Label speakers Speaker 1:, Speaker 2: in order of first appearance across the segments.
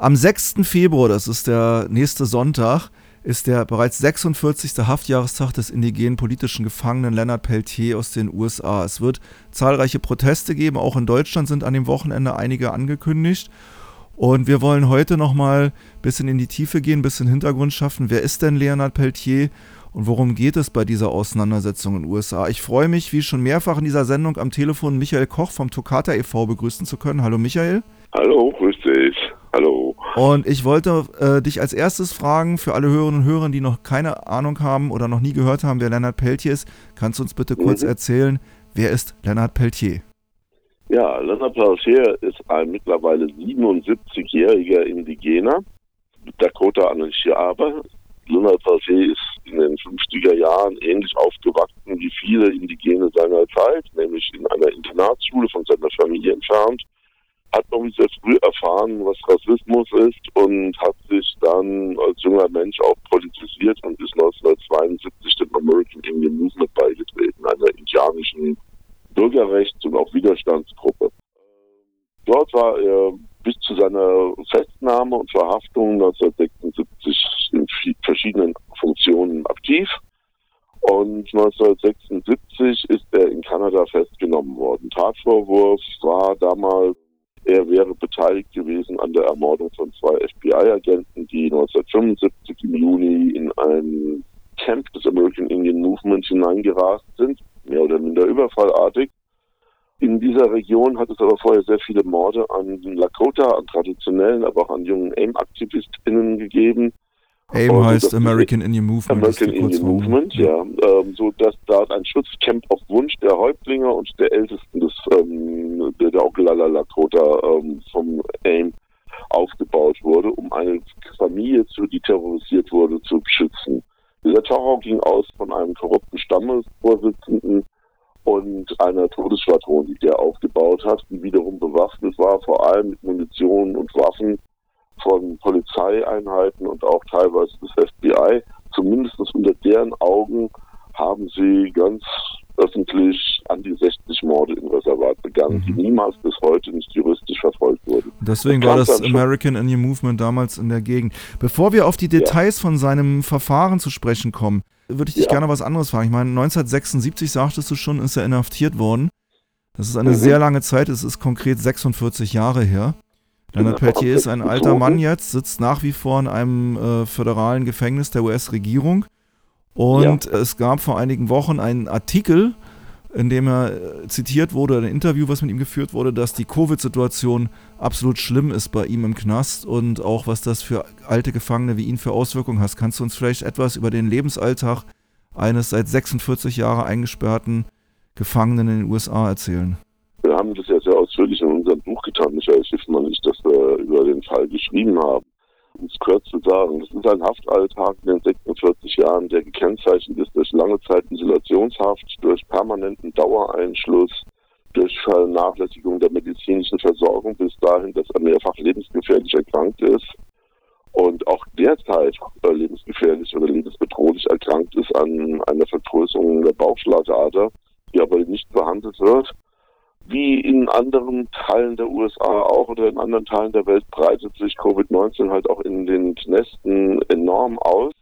Speaker 1: Am 6. Februar, das ist der nächste Sonntag, ist der bereits 46. Haftjahrestag des indigenen politischen Gefangenen Leonard Peltier aus den USA. Es wird zahlreiche Proteste geben, auch in Deutschland sind an dem Wochenende einige angekündigt. Und wir wollen heute nochmal ein bisschen in die Tiefe gehen, ein bisschen Hintergrund schaffen. Wer ist denn Leonard Peltier und worum geht es bei dieser Auseinandersetzung in den USA? Ich freue mich, wie schon mehrfach in dieser Sendung am Telefon Michael Koch vom Tokata e.V. begrüßen zu können. Hallo Michael.
Speaker 2: Hallo, grüß dich. Hallo.
Speaker 1: Und ich wollte äh, dich als erstes fragen, für alle Hörerinnen und Hörer, die noch keine Ahnung haben oder noch nie gehört haben, wer Leonard Peltier ist, kannst du uns bitte kurz mhm. erzählen, wer ist Leonard Peltier?
Speaker 2: Ja, Leonard Peltier ist ein mittlerweile 77-jähriger Indigener, Dakota Anishaba. Leonard Peltier ist in den 50er Jahren ähnlich aufgewachsen wie viele Indigene seiner Zeit, nämlich in einer Internatsschule von seiner Familie entfernt hat noch sehr früh erfahren, was Rassismus ist und hat sich dann als junger Mensch auch politisiert und ist 1972 dem American Indian Movement beigetreten, einer indianischen Bürgerrechts- und auch Widerstandsgruppe. Dort war er bis zu seiner Festnahme und Verhaftung 1976 in verschiedenen Funktionen aktiv. Und 1976 ist er in Kanada festgenommen worden. Tatvorwurf war damals er wäre beteiligt gewesen an der Ermordung von zwei FBI-Agenten, die 1975 im Juni in ein Camp des American Indian Movement hineingerast sind, mehr oder minder überfallartig. In dieser Region hat es aber vorher sehr viele Morde an Lakota, an traditionellen, aber auch an jungen AIM-AktivistInnen gegeben.
Speaker 1: AIM heißt American Indian Movement.
Speaker 2: American Indian Movement, ja. Ähm, so dass da ein Schutzcamp auf Wunsch der Häuptlinge und der Ältesten des ähm, der, der Oglala Lakota ähm, vom AIM aufgebaut wurde, um eine Familie, zu, die terrorisiert wurde, zu beschützen. Dieser Terror ging aus von einem korrupten Stammesvorsitzenden und einer Todesschwadron, die der aufgebaut hat, die wiederum bewaffnet war, vor allem mit Munition und Waffen von Polizeieinheiten und auch teilweise des FBI. Zumindest unter deren Augen haben sie ganz öffentlich an die 60 Morde im Reservat begangen, mhm. die niemals bis heute nicht juristisch verfolgt wurden.
Speaker 1: Deswegen war das American Indian Movement damals in der Gegend. Bevor wir auf die Details ja. von seinem Verfahren zu sprechen kommen, würde ich dich ja. gerne was anderes fragen. Ich meine, 1976 sagtest du schon, ist er inhaftiert worden. Das ist eine mhm. sehr lange Zeit, es ist konkret 46 Jahre her. Leonard Peltier ist ein alter Mann jetzt, sitzt nach wie vor in einem äh, föderalen Gefängnis der US-Regierung. Und ja. es gab vor einigen Wochen einen Artikel, in dem er äh, zitiert wurde, ein Interview, was mit ihm geführt wurde, dass die Covid-Situation absolut schlimm ist bei ihm im Knast und auch was das für alte Gefangene wie ihn für Auswirkungen hat. Kannst du uns vielleicht etwas über den Lebensalltag eines seit 46 Jahren eingesperrten Gefangenen in den USA erzählen?
Speaker 2: Wir haben das ja unserem Buch getan, Michael Schiffmann und ich, dass wir über den Fall geschrieben haben. Um es kurz zu sagen, das ist ein Haftalltag in den 46 Jahren, der gekennzeichnet ist durch lange Zeit Isolationshaft, durch permanenten Dauereinschluss, durch Vernachlässigung der medizinischen Versorgung bis dahin, dass er mehrfach lebensgefährlich erkrankt ist. Und auch derzeit äh, lebensgefährlich oder lebensbedrohlich erkrankt ist an einer Vergrößerung der Bauchschlagader, die aber nicht behandelt wird wie in anderen Teilen der USA auch oder in anderen Teilen der Welt breitet sich Covid-19 halt auch in den Knästen enorm aus.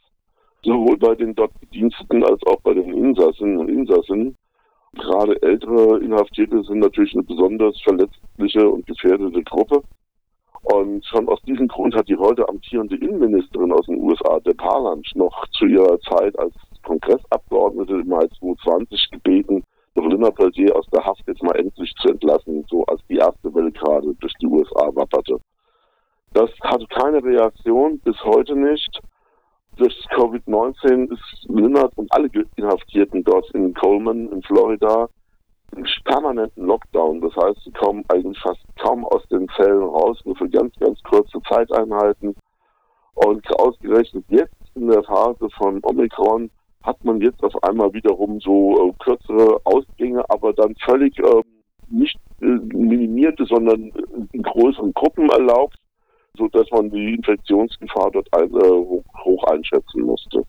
Speaker 2: Sowohl bei den dort Bediensteten als auch bei den Insassen und Insassen. Gerade ältere Inhaftierte sind natürlich eine besonders verletzliche und gefährdete Gruppe. Und schon aus diesem Grund hat die heute amtierende Innenministerin aus den USA, der Parland, noch zu ihrer Zeit als Kongressabgeordnete im Mai 2020 gebeten, Corinna Peltier aus der Haft jetzt mal endlich zu entlassen, so als die erste Welle gerade durch die USA wapperte. Das hatte keine Reaktion, bis heute nicht. Durch Covid-19 ist Lindert und alle Inhaftierten dort in Coleman in Florida im permanenten Lockdown. Das heißt, sie kommen eigentlich fast kaum aus den Zellen raus, nur für ganz, ganz kurze Zeiteinheiten. Und ausgerechnet jetzt in der Phase von Omikron hat man jetzt auf einmal wiederum so äh, kürzere Ausgänge, aber dann völlig äh, nicht äh, minimierte, sondern in größeren Gruppen erlaubt, so dass man die Infektionsgefahr dort ein, äh, hoch, hoch, einschätzen musste.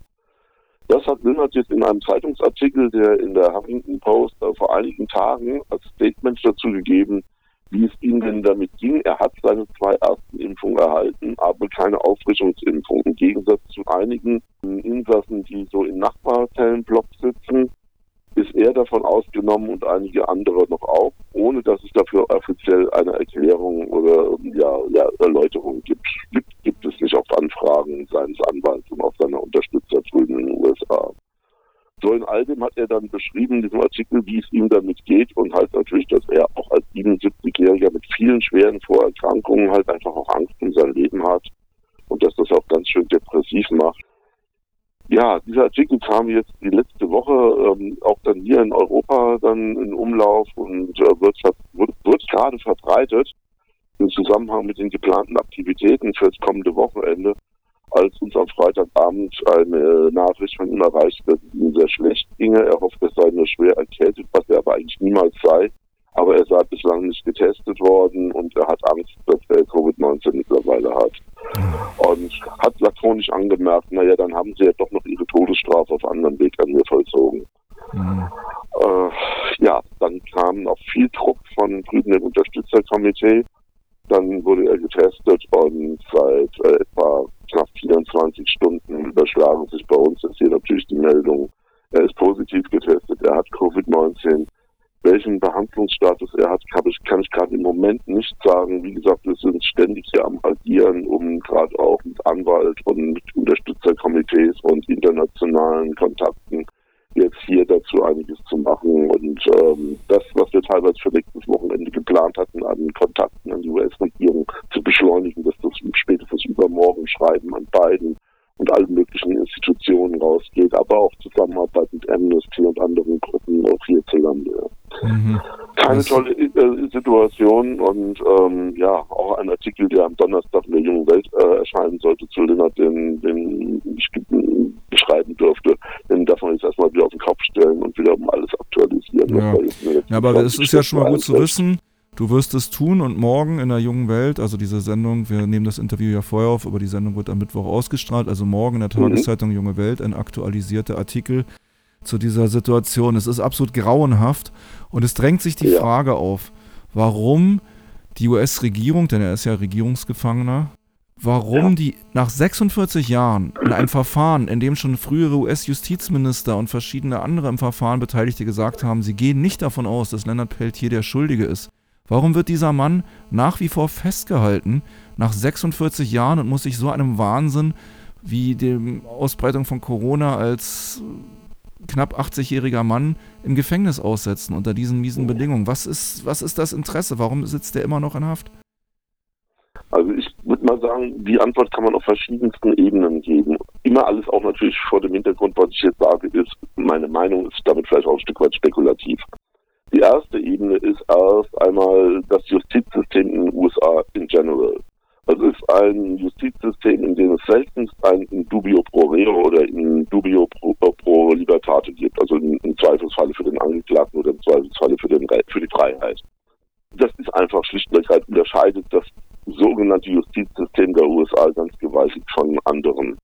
Speaker 2: Das hat Lindert jetzt in einem Zeitungsartikel, der in der Huffington Post äh, vor einigen Tagen als Statement dazu gegeben, wie es ihm denn damit ging. Er hat seine zwei ersten Impfungen erhalten, aber keine Auffrischungsimpfung. Im Gegensatz zu einigen Insassen, die so in Nachbarzellenblocks sitzen, ist er davon ausgenommen und einige andere noch auch, ohne dass es dafür offiziell eine Erklärung oder ja, ja, Erläuterung gibt. gibt. Gibt es nicht auf Anfragen seines Anwalts und auch seiner Unterstützer drüben in den USA. So in all dem hat er dann beschrieben in diesem Artikel, wie es ihm damit geht und halt natürlich, dass er auch als 77-Jähriger mit vielen schweren Vorerkrankungen halt einfach auch Angst um sein Leben hat und dass das auch ganz schön depressiv macht. Ja, dieser Artikel kam jetzt die letzte Woche ähm, auch dann hier in Europa dann in Umlauf und äh, wird, wird, wird gerade verbreitet im Zusammenhang mit den geplanten Aktivitäten für das kommende Wochenende als uns am Freitagabend eine Nachricht von ihm erreicht dass es ihm sehr schlecht ginge. Er hofft, es sei nur schwer erkältet, was er aber eigentlich niemals sei. Aber er sei bislang nicht getestet worden und er hat Angst, dass er Covid-19 mittlerweile hat. Und hat lakonisch angemerkt, naja, dann haben sie ja doch noch ihre Todesstrafe auf anderen Weg an mir vollzogen. Äh, ja, dann kam noch viel Druck von drüben dem Unterstützerkomitee. Dann wurde er getestet und seit äh, etwa 24 Stunden überschlagen sich bei uns jetzt hier natürlich die Meldung. Er ist positiv getestet, er hat Covid-19. Welchen Behandlungsstatus er hat, kann ich, ich gerade im Moment nicht sagen. Wie gesagt, wir sind ständig hier am Agieren, um gerade auch mit Anwalt und mit Unterstützerkomitees und internationalen Kontakten jetzt hier dazu einiges zu machen. Und ähm, das, was wir teilweise für nächstes Wochenende geplant hatten, an Kontakten an die US-Regierung beschleunigen, dass das spätestens übermorgen Schreiben an beiden und allen möglichen Institutionen rausgeht, aber auch Zusammenarbeit mit Amnesty und anderen Gruppen auch hierzulande. Mhm. Keine tolle äh, Situation und ähm, ja, auch ein Artikel, der am Donnerstag in der Jungen Welt äh, erscheinen sollte zu Lennart, den, den ich beschreiben dürfte, den darf man jetzt erstmal wieder auf den Kopf stellen und wieder um alles aktualisieren.
Speaker 1: Ja, ja aber es ist ja schon mal gut zu wissen, Du wirst es tun und morgen in der jungen Welt, also diese Sendung, wir nehmen das Interview ja vorher auf, aber die Sendung wird am Mittwoch ausgestrahlt, also morgen in der mhm. Tageszeitung Junge Welt ein aktualisierter Artikel zu dieser Situation. Es ist absolut grauenhaft und es drängt sich die ja. Frage auf, warum die US-Regierung, denn er ist ja Regierungsgefangener, warum ja. die nach 46 Jahren in einem Verfahren, in dem schon frühere US-Justizminister und verschiedene andere im Verfahren Beteiligte gesagt haben, sie gehen nicht davon aus, dass Leonard Peltier der Schuldige ist, Warum wird dieser Mann nach wie vor festgehalten nach 46 Jahren und muss sich so einem Wahnsinn wie der Ausbreitung von Corona als knapp 80-jähriger Mann im Gefängnis aussetzen unter diesen miesen Bedingungen? Was ist, was ist das Interesse? Warum sitzt er immer noch in Haft?
Speaker 2: Also ich würde mal sagen, die Antwort kann man auf verschiedensten Ebenen geben. Immer alles auch natürlich vor dem Hintergrund, was ich jetzt sage, ist, meine Meinung ist damit vielleicht auch ein Stück weit spekulativ. Die erste Ebene ist erst einmal das Justizsystem in den USA in general. Also es ist ein Justizsystem, in dem es seltenst ein in dubio pro reo oder in dubio pro, pro libertate gibt, also im Zweifelsfalle für den Angeklagten oder im Zweifelsfalle für, den, für die Freiheit. Das ist einfach schlicht und ergreifend unterscheidet das sogenannte Justizsystem der USA ganz gewaltig von anderen.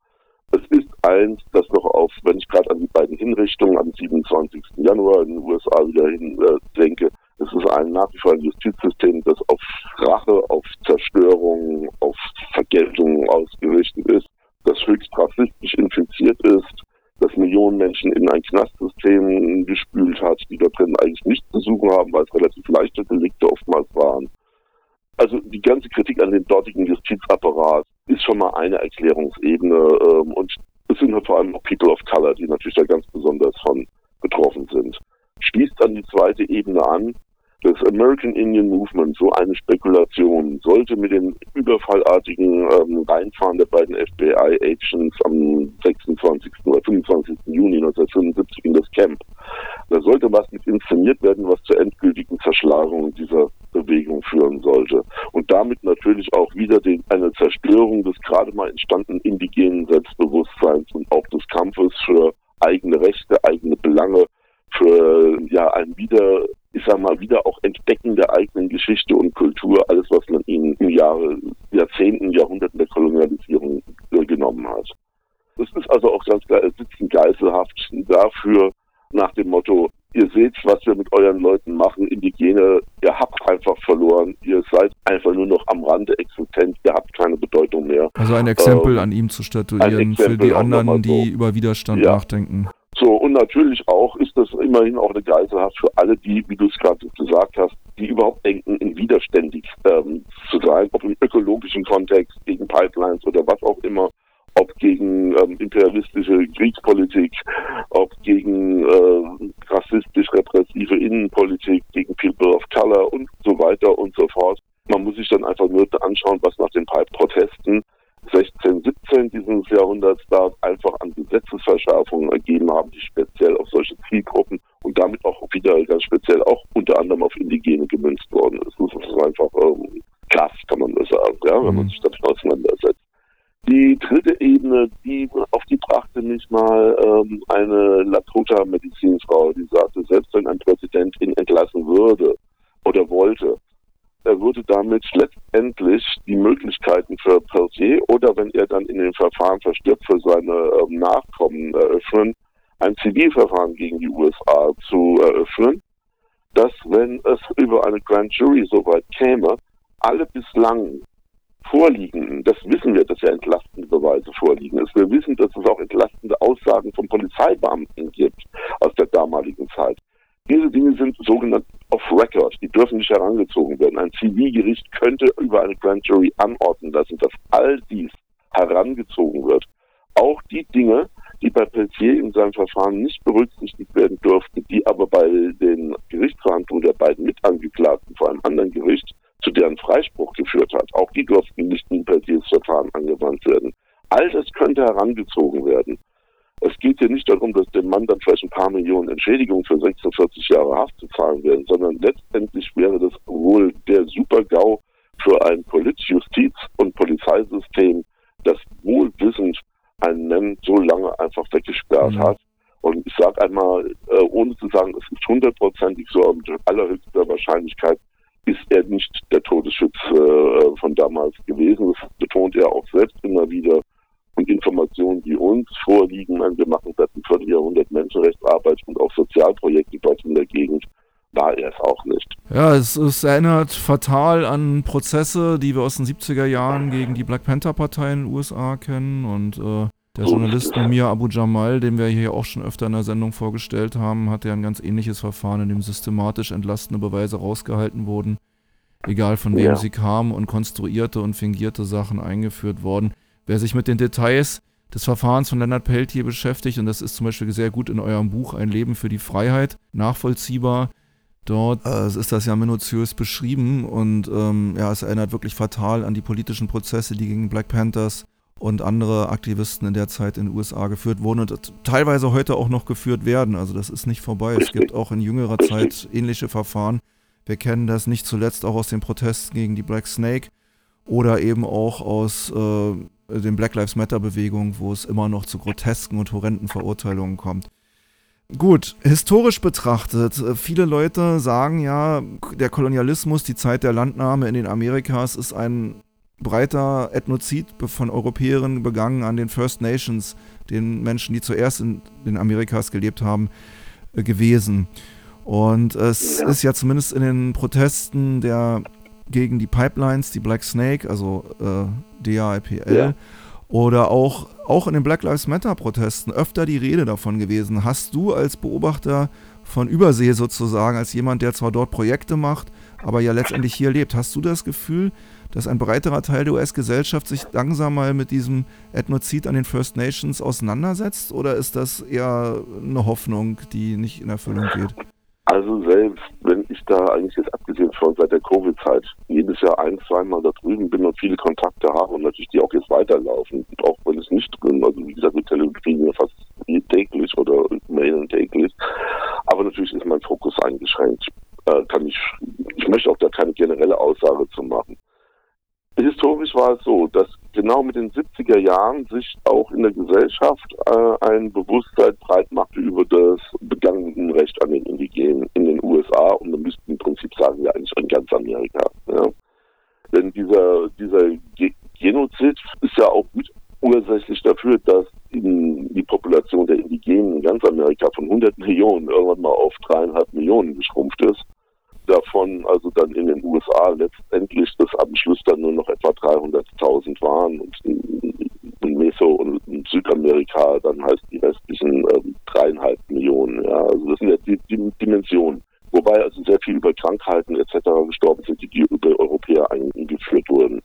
Speaker 2: Es ist eins, das noch auf, wenn ich gerade an die beiden Hinrichtungen am 27. Januar in den USA wieder hin äh, denke, es ist ein nach wie vor ein Justizsystem, das auf Rache, auf Zerstörung, auf Vergeltung ausgerichtet ist, das höchst rassistisch infiziert ist, das Millionen Menschen in ein Knastsystem gespült hat, die da drin eigentlich nichts zu suchen haben, weil es relativ leichte Delikte oftmals waren. Also die ganze Kritik an dem dortigen Justizapparat ist schon mal eine Erklärungsebene ähm, und es sind halt vor allem auch People of Color, die natürlich da ganz besonders von betroffen sind. Schließt dann die zweite Ebene an, das American Indian Movement, so eine Spekulation, sollte mit dem überfallartigen ähm, Reinfahren der beiden FBI-Agents am 26. oder 25. Juni 1975 in das Camp, da sollte was mit inszeniert werden, was zur endgültigen Zerschlagung dieser Bewegung führen sollte. Und damit natürlich auch wieder den, eine Zerstörung des gerade mal entstandenen indigenen Selbstbewusstseins und auch des Kampfes für eigene Rechte, eigene Belange, für ja ein wieder ich sag mal, wieder auch Entdecken der eigenen Geschichte und Kultur, alles, was man ihnen im Jahre, Jahrzehnten, Jahrhunderten der Kolonialisierung äh, genommen hat. Es ist also auch ganz klar, es sitzen Geiselhaft dafür, nach dem Motto, ihr seht, was wir mit euren Leuten machen, Indigene, ihr habt einfach verloren, ihr seid einfach nur noch am Rande existent, ihr habt keine Bedeutung mehr.
Speaker 1: Also ein Exempel ähm, an ihm zu statuieren für die anderen, die über Widerstand ja. nachdenken.
Speaker 2: So, und natürlich auch ist das immerhin auch eine Geiselhaft für alle, die, wie du es gerade gesagt hast, die überhaupt denken, in widerständig ähm, zu sein, ob im ökologischen Kontext, gegen Pipelines oder was auch immer ob gegen ähm, imperialistische Kriegspolitik, ob gegen äh, pollici vorliegen, das wissen wir, dass ja entlastende Beweise vorliegen ist. Wir wissen, dass es auch entlastende Aussagen von Polizeibeamten gibt aus der damaligen Zeit. Diese Dinge sind sogenannt off record. Die dürfen nicht herangezogen werden. Ein Zivilgericht könnte über eine Grand Jury anordnen lassen, dass all dies herangezogen wird. Auch die Dinge, die bei Peltier in seinem Verfahren nicht berücksichtigt werden durften, die aber bei den Gerichtsverhandlungen der beiden Mitangeklagten vor einem anderen Gericht zu deren Freispruch geführt hat. Auch die durften nicht in Peltiers Verfahren angewandt werden. All das könnte herangezogen werden. Es geht hier nicht darum, dass dem Mann dann vielleicht ein paar Millionen Entschädigung für 46 Jahre Haft zu zahlen werden, sondern letztendlich wäre das wohl der Super-GAU für ein Polizjustiz- und Polizeisystem, das wohlwissend einen Mann so lange einfach weggesperrt mhm. hat. Und ich sage einmal, äh, ohne zu sagen, es ist hundertprozentig so, mit allerhöchster Wahrscheinlichkeit ist er nicht der Todesschutz äh, von damals gewesen. Das betont er auch selbst immer wieder. Und Informationen, die uns vorliegen, wir machen seit einem Vierteljahrhundert Menschenrechtsarbeit und auch Sozialprojekte dort in der Gegend, war er es auch nicht.
Speaker 1: Ja, es, es, erinnert fatal an Prozesse, die wir aus den 70er Jahren gegen die Black Panther Partei in den USA kennen und äh, der Journalist Mumia Abu Jamal, den wir hier auch schon öfter in der Sendung vorgestellt haben, hat ja ein ganz ähnliches Verfahren, in dem systematisch entlastende Beweise rausgehalten wurden, egal von wem ja. sie kamen und konstruierte und fingierte Sachen eingeführt worden. Wer sich mit den Details des Verfahrens von Leonard Peltier beschäftigt, und das ist zum Beispiel sehr gut in eurem Buch Ein Leben für die Freiheit, nachvollziehbar, Dort äh, ist das ja minutiös beschrieben und ähm, ja, es erinnert wirklich fatal an die politischen Prozesse, die gegen Black Panthers und andere Aktivisten in der Zeit in den USA geführt wurden und teilweise heute auch noch geführt werden. Also das ist nicht vorbei. Es gibt auch in jüngerer Zeit ähnliche Verfahren. Wir kennen das nicht zuletzt auch aus den Protesten gegen die Black Snake oder eben auch aus äh, den Black Lives Matter Bewegungen, wo es immer noch zu grotesken und horrenden Verurteilungen kommt. Gut, historisch betrachtet, äh, viele Leute sagen ja, der Kolonialismus, die Zeit der Landnahme in den Amerikas ist ein breiter Ethnozid von Europäern begangen an den First Nations, den Menschen, die zuerst in den Amerikas gelebt haben, äh, gewesen. Und es ja. ist ja zumindest in den Protesten der gegen die Pipelines, die Black Snake, also äh, DAIPL, ja. oder auch, auch in den Black Lives Matter Protesten öfter die Rede davon gewesen. Hast du als Beobachter von Übersee sozusagen, als jemand, der zwar dort Projekte macht, aber ja letztendlich hier lebt, hast du das Gefühl, dass ein breiterer Teil der US-Gesellschaft sich langsam mal mit diesem Ethnozid an den First Nations auseinandersetzt? Oder ist das eher eine Hoffnung, die nicht in Erfüllung geht?
Speaker 2: Also selbst wenn ich da eigentlich jetzt abgesehen von seit der Covid-Zeit jedes Jahr ein, zweimal da drüben bin und viele Kontakte habe und natürlich die auch jetzt weiterlaufen, und auch wenn es nicht drin, also wie gesagt, mit Television fast täglich oder mailen täglich, aber natürlich ist mein Fokus eingeschränkt. Äh, kann ich, ich möchte auch da keine generelle Aussage zu machen. Historisch war es so, dass genau mit den 70er Jahren sich auch in der Gesellschaft äh, ein Bewusstsein breit machte über das begangene Recht an den Indigenen in den USA und man müsste im Prinzip sagen, ja eigentlich in ganz Amerika. Ja. Denn dieser, dieser Genozid ist ja auch mit ursächlich dafür, dass die Population der Indigenen in ganz Amerika von 100 Millionen irgendwann mal auf dreieinhalb Millionen geschrumpft ist. Davon also dann in den USA letztendlich das am Schluss dann nur noch etwa 300.000 waren und in Meso und in Südamerika dann heißt die restlichen ähm, dreieinhalb Millionen. Ja, also das sind ja die, die Dimensionen. Wobei also sehr viel über Krankheiten etc. gestorben sind, die, die über Europäer eingeführt wurden.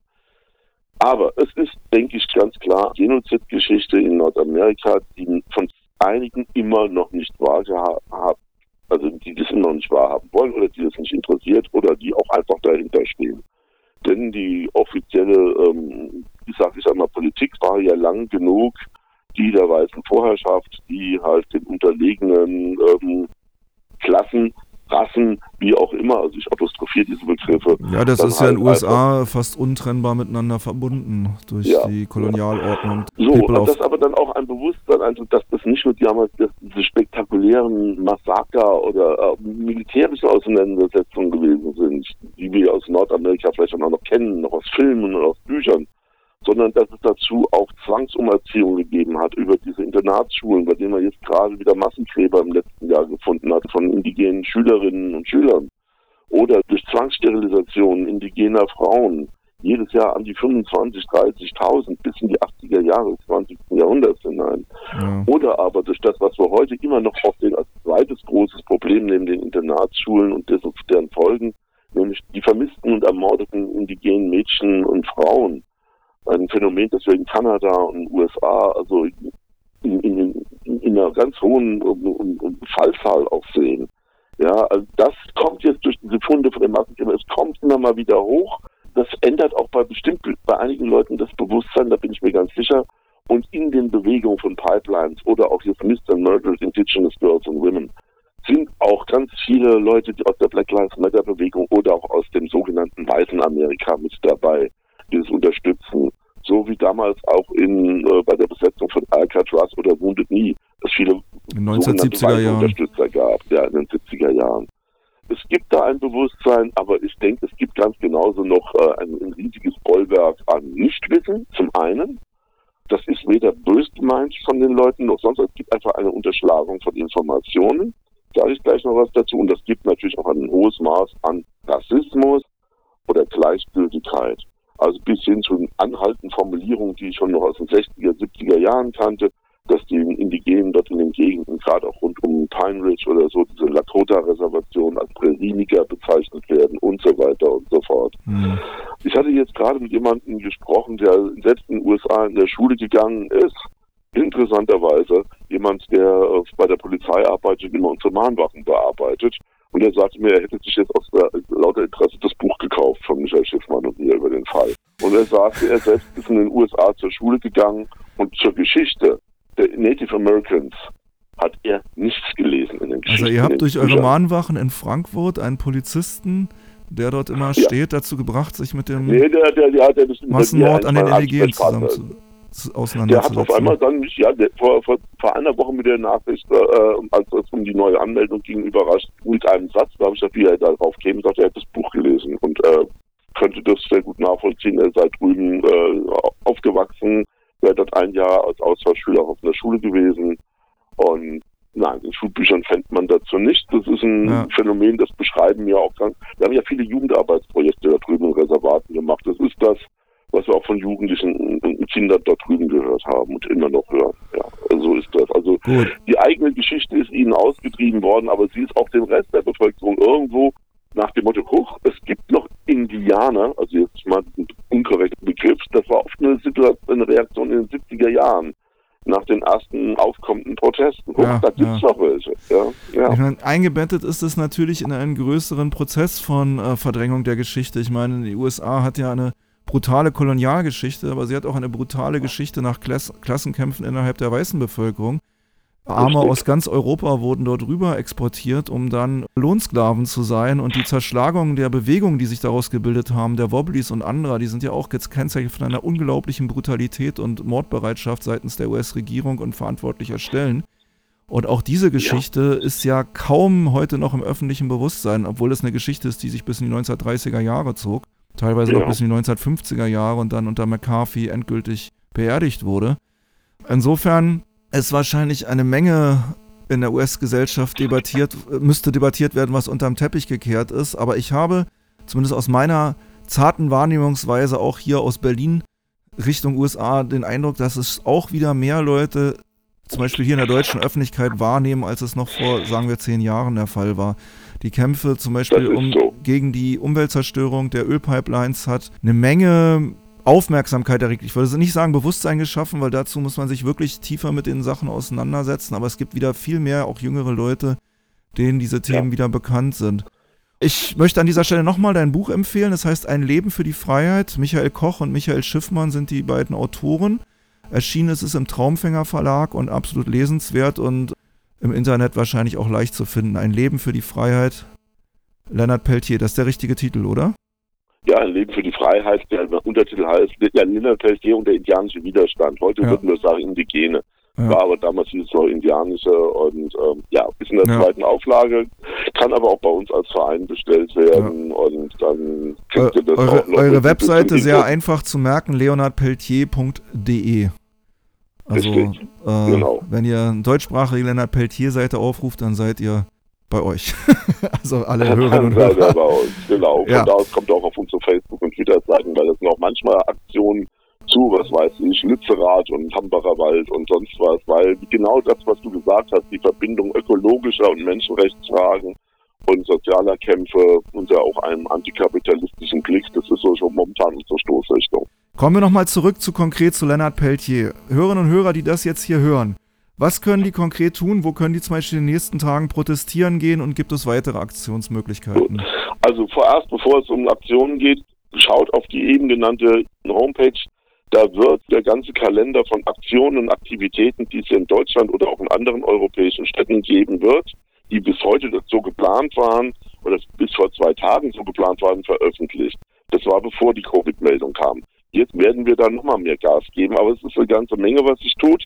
Speaker 2: Aber es ist, denke ich, ganz klar Genozidgeschichte in Nordamerika, die von einigen immer noch nicht wahrgehabt, also die das noch nicht wahrhaben wollen oder die das nicht interessiert oder die auch einfach dahinter stehen. Denn die offizielle, ähm, ich sag ich einmal, Politik war ja lang genug die der weißen Vorherrschaft, die halt den unterlegenen ähm, Klassen Rassen, wie auch immer. Also ich apostrophiere diese Begriffe.
Speaker 1: Ja, das ist ja in den USA fast untrennbar miteinander verbunden durch ja. die Kolonialordnung.
Speaker 2: So, und das aber dann auch ein Bewusstsein, also dass das nicht nur damals diese spektakulären Massaker oder äh, militärische Auseinandersetzungen gewesen sind, die wir aus Nordamerika vielleicht auch noch kennen, noch aus Filmen und aus Büchern, sondern dass es dazu auch Zwangsumerziehung gegeben hat über diese Internatsschulen, bei denen man jetzt gerade wieder Massengräber im letzten Jahr gefunden hat von indigenen Schülerinnen und Schülern. Oder durch Zwangssterilisation indigener Frauen. Jedes Jahr an die 25, 30.000 bis in die 80er Jahre des 20. Jahrhunderts hinein. Ja. Oder aber durch das, was wir heute immer noch auf den als zweites großes Problem neben den Internatsschulen und deren Folgen, nämlich die vermissten und ermordeten indigenen Mädchen und Frauen ein Phänomen, das wir in Kanada und USA, also in, in, in einer ganz hohen Fallzahl auch sehen. Ja, also das kommt jetzt durch diese Funde von den Massenkämpfen, es kommt immer mal wieder hoch. Das ändert auch bei bestimmt bei einigen Leuten das Bewusstsein, da bin ich mir ganz sicher. Und in den Bewegungen von Pipelines oder auch jetzt Mr. Murdered Indigenous Girls and Women sind auch ganz viele Leute aus der Black Lives Matter Bewegung oder auch aus dem sogenannten Weißen Amerika mit dabei, die es unterstützen so wie damals auch in, äh, bei der Besetzung von Alcatraz oder Wounded Knee, es viele
Speaker 1: in 1970er Jahren.
Speaker 2: Unterstützer gab, ja, in den 70er Jahren. Es gibt da ein Bewusstsein, aber ich denke, es gibt ganz genauso noch äh, ein, ein riesiges Bollwerk an Nichtwissen, zum einen. Das ist weder bös gemeint von den Leuten noch sonst. Es gibt einfach eine Unterschlagung von Informationen. Sage ich gleich noch was dazu. Und das gibt natürlich auch ein hohes Maß an Rassismus oder Gleichgültigkeit. Also bis hin zu anhaltenden Formulierungen, die ich schon noch aus den 60er, 70er Jahren kannte, dass die Indigenen dort in den Gegenden, gerade auch rund um Pine Ridge oder so, diese Lakota-Reservation als Präsiniger bezeichnet werden und so weiter und so fort. Mhm. Ich hatte jetzt gerade mit jemandem gesprochen, der selbst in den USA in der Schule gegangen ist. Interessanterweise jemand, der bei der Polizei arbeitet, immer unsere Mahnwachen bearbeitet. Und er sagte mir, er hätte sich jetzt aus der, lauter Interesse das Buch gekauft von Michael Schiffmann und mir über den Fall. Und er sagte, er selbst ist in den USA zur Schule gegangen und zur Geschichte der Native Americans hat er nichts gelesen in den
Speaker 1: Geschichten. Also ihr habt durch eure Mahnwachen in Frankfurt einen Polizisten, der dort immer ja. steht, dazu gebracht, sich mit dem nee, der, der, der, Massenmord an den Indigenen zusammen auseinanderzusetzen.
Speaker 2: Der hat auf einmal dann mich, ja, der, vor, vor, vor einer Woche mit der Nachricht, äh, als es um die neue Anmeldung ging, überrascht mit einem Satz, da habe ich gesagt, wie er darauf käme, sagt, er hat das Buch gelesen und äh, könnte das sehr gut nachvollziehen. Er sei drüben äh, aufgewachsen, wäre dort ein Jahr als Austauschschüler auf einer Schule gewesen und Nein, in Schulbüchern fände man dazu nicht. Das ist ein ja. Phänomen, das beschreiben wir auch ganz. Wir haben ja viele Jugendarbeitsprojekte da drüben in Reservaten gemacht. Das ist das, was wir auch von Jugendlichen und Kindern dort drüben gehört haben und immer noch hören. Ja, so ist das. Also Gut. die eigene Geschichte ist ihnen ausgetrieben worden, aber sie ist auch dem Rest der Bevölkerung irgendwo nach dem Motto, hoch, es gibt noch Indianer, also jetzt mal ein unkorrekter Begriff, das war oft eine, Situation, eine Reaktion in den 70er Jahren nach den ersten aufkommenden Protesten. Guck, ja, da gibt es ja. noch welche. Ja,
Speaker 1: ja. Ich meine, eingebettet ist es natürlich in einen größeren Prozess von äh, Verdrängung der Geschichte. Ich meine, die USA hat ja eine brutale Kolonialgeschichte, aber sie hat auch eine brutale Geschichte nach Klass Klassenkämpfen innerhalb der weißen Bevölkerung. Arme aus ganz Europa wurden dort rüber exportiert, um dann Lohnsklaven zu sein. Und die Zerschlagung der Bewegungen, die sich daraus gebildet haben, der Wobblies und anderer, die sind ja auch jetzt kennzeichnet von einer unglaublichen Brutalität und Mordbereitschaft seitens der US-Regierung und verantwortlicher Stellen. Und auch diese Geschichte ja. ist ja kaum heute noch im öffentlichen Bewusstsein, obwohl es eine Geschichte ist, die sich bis in die 1930er Jahre zog teilweise ja. noch bis in die 1950er Jahre und dann unter McCarthy endgültig beerdigt wurde. Insofern ist wahrscheinlich eine Menge in der US-Gesellschaft debattiert, müsste debattiert werden, was unterm Teppich gekehrt ist. Aber ich habe, zumindest aus meiner zarten Wahrnehmungsweise, auch hier aus Berlin Richtung USA, den Eindruck, dass es auch wieder mehr Leute, zum Beispiel hier in der deutschen Öffentlichkeit, wahrnehmen, als es noch vor, sagen wir, zehn Jahren der Fall war. Die Kämpfe zum Beispiel um, so. gegen die Umweltzerstörung der Ölpipelines hat eine Menge Aufmerksamkeit erregt. Ich würde nicht sagen Bewusstsein geschaffen, weil dazu muss man sich wirklich tiefer mit den Sachen auseinandersetzen. Aber es gibt wieder viel mehr, auch jüngere Leute, denen diese Themen ja. wieder bekannt sind. Ich möchte an dieser Stelle nochmal dein Buch empfehlen. Das heißt Ein Leben für die Freiheit. Michael Koch und Michael Schiffmann sind die beiden Autoren. Erschienen ist es im Traumfänger Verlag und absolut lesenswert und im Internet wahrscheinlich auch leicht zu finden. Ein Leben für die Freiheit. Lennart Peltier, das ist der richtige Titel, oder?
Speaker 2: Ja, ein Leben für die Freiheit, der Untertitel heißt ja, Lennart Peltier und der indianische Widerstand. Heute ja. würden wir sagen Indigene. Ja. War aber damals hieß es noch indianische und ähm, ja, ist in der ja. zweiten Auflage, kann aber auch bei uns als Verein bestellt werden ja. und dann
Speaker 1: kriegt ihr das eure, auch noch. Eure Webseite sehr einfach zu merken, leonardpeltier.de. Also, äh, genau. wenn ihr eine deutschsprachige Leonard Peltier-Seite aufruft, dann seid ihr bei euch. also alle ja, Hörerinnen und Hörer.
Speaker 2: bei uns, genau. Von da aus kommt auch auf unsere Facebook- und Twitter-Seiten, weil es noch manchmal Aktionen zu, was weiß ich, Lützerath und Hambacher Wald und sonst was, weil genau das, was du gesagt hast, die Verbindung ökologischer und Menschenrechtsfragen und sozialer Kämpfe unter auch einem antikapitalistischen Blick, das ist so schon momentan unsere Stoßrichtung.
Speaker 1: Kommen wir nochmal zurück zu konkret zu Lennart Peltier. Hörerinnen und Hörer, die das jetzt hier hören, was können die konkret tun? Wo können die zum Beispiel in den nächsten Tagen protestieren gehen und gibt es weitere Aktionsmöglichkeiten?
Speaker 2: Also vorerst, bevor es um Aktionen geht, schaut auf die eben genannte Homepage da wird der ganze Kalender von Aktionen und Aktivitäten, die es in Deutschland oder auch in anderen europäischen Städten geben wird, die bis heute so geplant waren oder bis vor zwei Tagen so geplant waren, veröffentlicht. Das war bevor die Covid-Meldung kam. Jetzt werden wir da nochmal mehr Gas geben, aber es ist eine ganze Menge, was sich tut.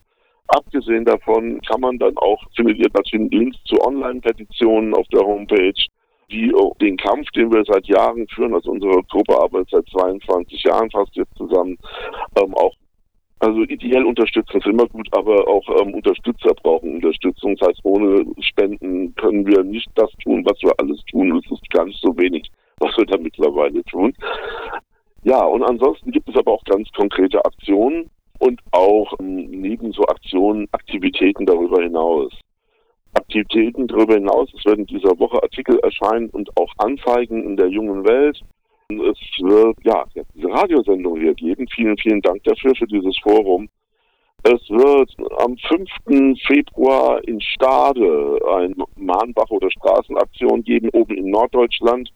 Speaker 2: Abgesehen davon kann man dann auch, findet ihr natürlich Links zu Online-Petitionen auf der Homepage die den Kampf, den wir seit Jahren führen, also unsere Gruppe arbeitet seit 22 Jahren fast jetzt zusammen, ähm, auch also ideell unterstützen ist immer gut, aber auch ähm, Unterstützer brauchen Unterstützung. Das heißt, ohne Spenden können wir nicht das tun, was wir alles tun. Es ist gar nicht so wenig, was wir da mittlerweile tun. Ja, und ansonsten gibt es aber auch ganz konkrete Aktionen und auch ähm, neben so Aktionen Aktivitäten darüber hinaus. Aktivitäten darüber hinaus. Es werden dieser Woche Artikel erscheinen und auch Anzeigen in der jungen Welt. Es wird ja diese Radiosendung hier geben. Vielen, vielen Dank dafür, für dieses Forum. Es wird am 5. Februar in Stade eine Mahnbach- oder Straßenaktion geben, oben in Norddeutschland.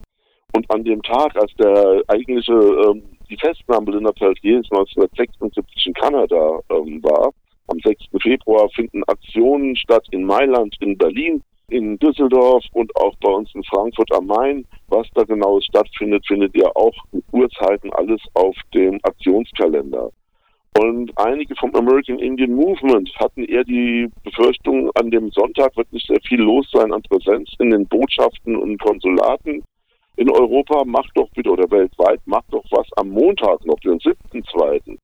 Speaker 2: Und an dem Tag, als der eigentliche, ähm, die Festnahme Linda Peltier 1976 in Kanada ähm, war, am 6. Februar finden Aktionen statt in Mailand, in Berlin, in Düsseldorf und auch bei uns in Frankfurt am Main. Was da genau stattfindet, findet ihr auch mit Uhrzeiten alles auf dem Aktionskalender. Und einige vom American Indian Movement hatten eher die Befürchtung, an dem Sonntag wird nicht sehr viel los sein an Präsenz in den Botschaften und Konsulaten in Europa. Macht doch bitte, oder weltweit, macht doch was am Montag noch, den 7.2.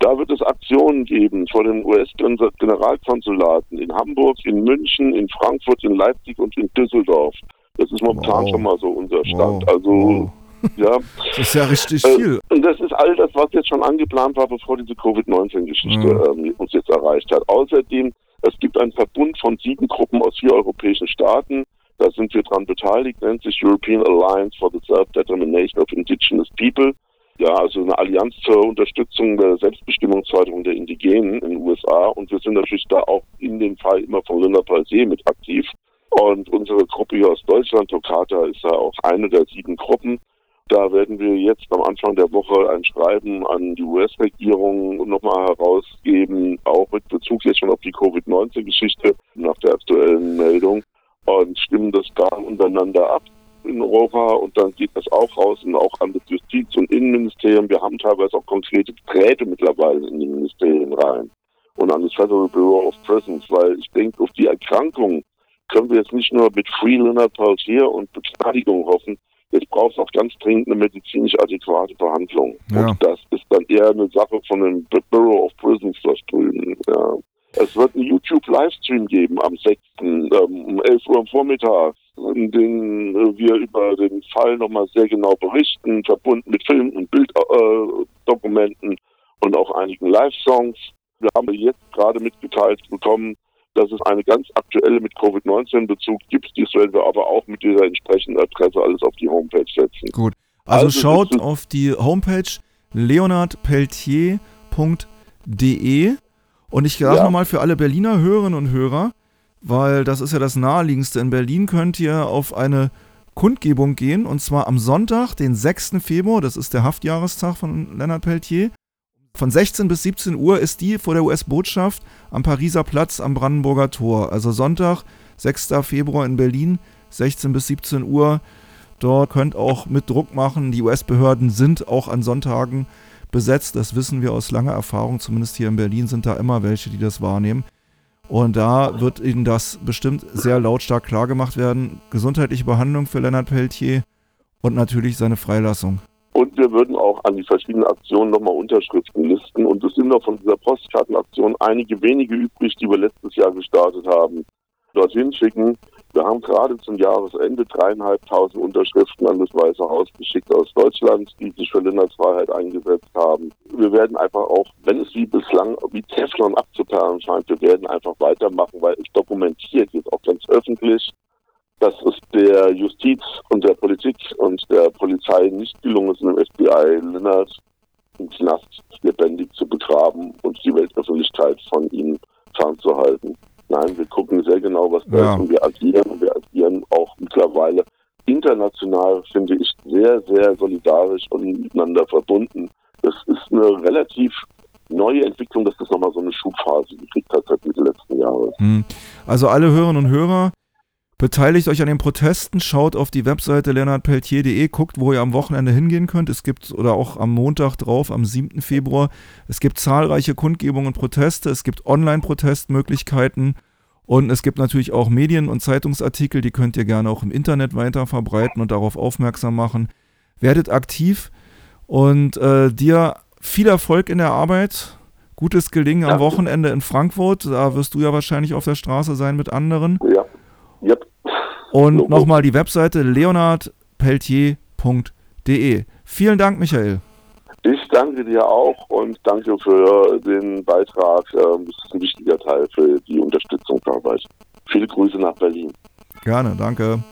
Speaker 2: Da wird es Aktionen geben vor den US-Generalkonsulaten in Hamburg, in München, in Frankfurt, in Leipzig und in Düsseldorf. Das ist momentan wow. schon mal so unser Stand. Wow. Also wow. Ja.
Speaker 1: Das ist ja richtig äh, viel.
Speaker 2: Und das ist all das, was jetzt schon angeplant war, bevor diese Covid-19-Geschichte ja. ähm, uns jetzt erreicht hat. Außerdem, es gibt einen Verbund von sieben Gruppen aus vier europäischen Staaten. Da sind wir dran beteiligt, nennt sich European Alliance for the Self-Determination of Indigenous People ja, also eine Allianz zur Unterstützung der Selbstbestimmungsförderung der Indigenen in den USA. Und wir sind natürlich da auch in dem Fall immer von Linda Palsee mit aktiv. Und unsere Gruppe hier aus Deutschland, Tokata, ist ja auch eine der sieben Gruppen. Da werden wir jetzt am Anfang der Woche ein Schreiben an die US-Regierung nochmal herausgeben, auch mit Bezug jetzt schon auf die Covid-19-Geschichte nach der aktuellen Meldung und stimmen das da untereinander ab in Europa und dann geht das auch raus und auch an das Justiz- und Innenministerium. Wir haben teilweise auch konkrete Drähte mittlerweile in die Ministerien rein und an das Federal Bureau of Prisons, weil ich denke, auf die Erkrankung können wir jetzt nicht nur mit Free Leonard hier und Begnadigung hoffen, jetzt braucht es auch ganz dringend eine medizinisch adäquate Behandlung. Ja. Und das ist dann eher eine Sache von dem Bureau of Prisons Business drüben. Ja. Es wird einen YouTube-Livestream geben am 6. Ähm, um 11 Uhr am Vormittag, in dem äh, wir über den Fall nochmal sehr genau berichten, verbunden mit Film- und Bilddokumenten äh, und auch einigen Live-Songs. Wir haben jetzt gerade mitgeteilt bekommen, dass es eine ganz aktuelle mit Covid-19-Bezug gibt. Dies werden wir aber auch mit dieser entsprechenden Adresse alles auf die Homepage setzen.
Speaker 1: Gut. Also, also schaut auf die Homepage leonardpeltier.de und ich sage ja. nochmal für alle Berliner Hörerinnen und Hörer, weil das ist ja das Naheliegendste. In Berlin könnt ihr auf eine Kundgebung gehen und zwar am Sonntag, den 6. Februar, das ist der Haftjahrestag von Leonard Peltier. Von 16 bis 17 Uhr ist die vor der US-Botschaft am Pariser Platz am Brandenburger Tor. Also Sonntag, 6. Februar in Berlin, 16 bis 17 Uhr. Dort könnt auch mit Druck machen. Die US-Behörden sind auch an Sonntagen besetzt. Das wissen wir aus langer Erfahrung. Zumindest hier in Berlin sind da immer welche, die das wahrnehmen. Und da wird Ihnen das bestimmt sehr lautstark klargemacht werden. Gesundheitliche Behandlung für Lennart Peltier und natürlich seine Freilassung.
Speaker 2: Und wir würden auch an die verschiedenen Aktionen nochmal Unterschriften listen. Und es sind noch von dieser Postkartenaktion einige wenige übrig, die wir letztes Jahr gestartet haben, dorthin schicken. Wir haben gerade zum Jahresende dreieinhalbtausend Unterschriften an das Weiße Haus geschickt aus Deutschland, die sich für Lennarts Freiheit eingesetzt haben. Wir werden einfach auch, wenn es wie bislang wie Teflon abzuperlen scheint, wir werden einfach weitermachen, weil es dokumentiert jetzt auch ganz öffentlich, dass es der Justiz und der Politik und der Polizei nicht gelungen ist, im FBI Lennart im Knast lebendig zu begraben und die Weltöffentlichkeit von ihnen fernzuhalten. Nein, wir gucken sehr genau, was da ja. ist und wir agieren und wir agieren auch mittlerweile international, finde ich, sehr, sehr solidarisch und miteinander verbunden. Das ist eine relativ neue Entwicklung, dass das nochmal so eine Schubphase gekriegt hat seit Mitte letzten Jahres. Hm.
Speaker 1: Also alle Hörerinnen und Hörer, Beteiligt euch an den Protesten, schaut auf die Webseite leonardpeltier.de, guckt, wo ihr am Wochenende hingehen könnt. Es gibt, oder auch am Montag drauf, am 7. Februar, es gibt zahlreiche Kundgebungen und Proteste, es gibt Online-Protestmöglichkeiten und es gibt natürlich auch Medien- und Zeitungsartikel, die könnt ihr gerne auch im Internet weiter verbreiten und darauf aufmerksam machen. Werdet aktiv und äh, dir viel Erfolg in der Arbeit. Gutes Gelingen am Wochenende in Frankfurt. Da wirst du ja wahrscheinlich auf der Straße sein mit anderen.
Speaker 2: Ja. Yep.
Speaker 1: Und nochmal die Webseite leonardpeltier.de. Vielen Dank, Michael.
Speaker 2: Ich danke dir auch und danke für den Beitrag. Ähm, das ist ein wichtiger Teil für die Unterstützungsarbeit. Viele Grüße nach Berlin.
Speaker 1: Gerne, danke.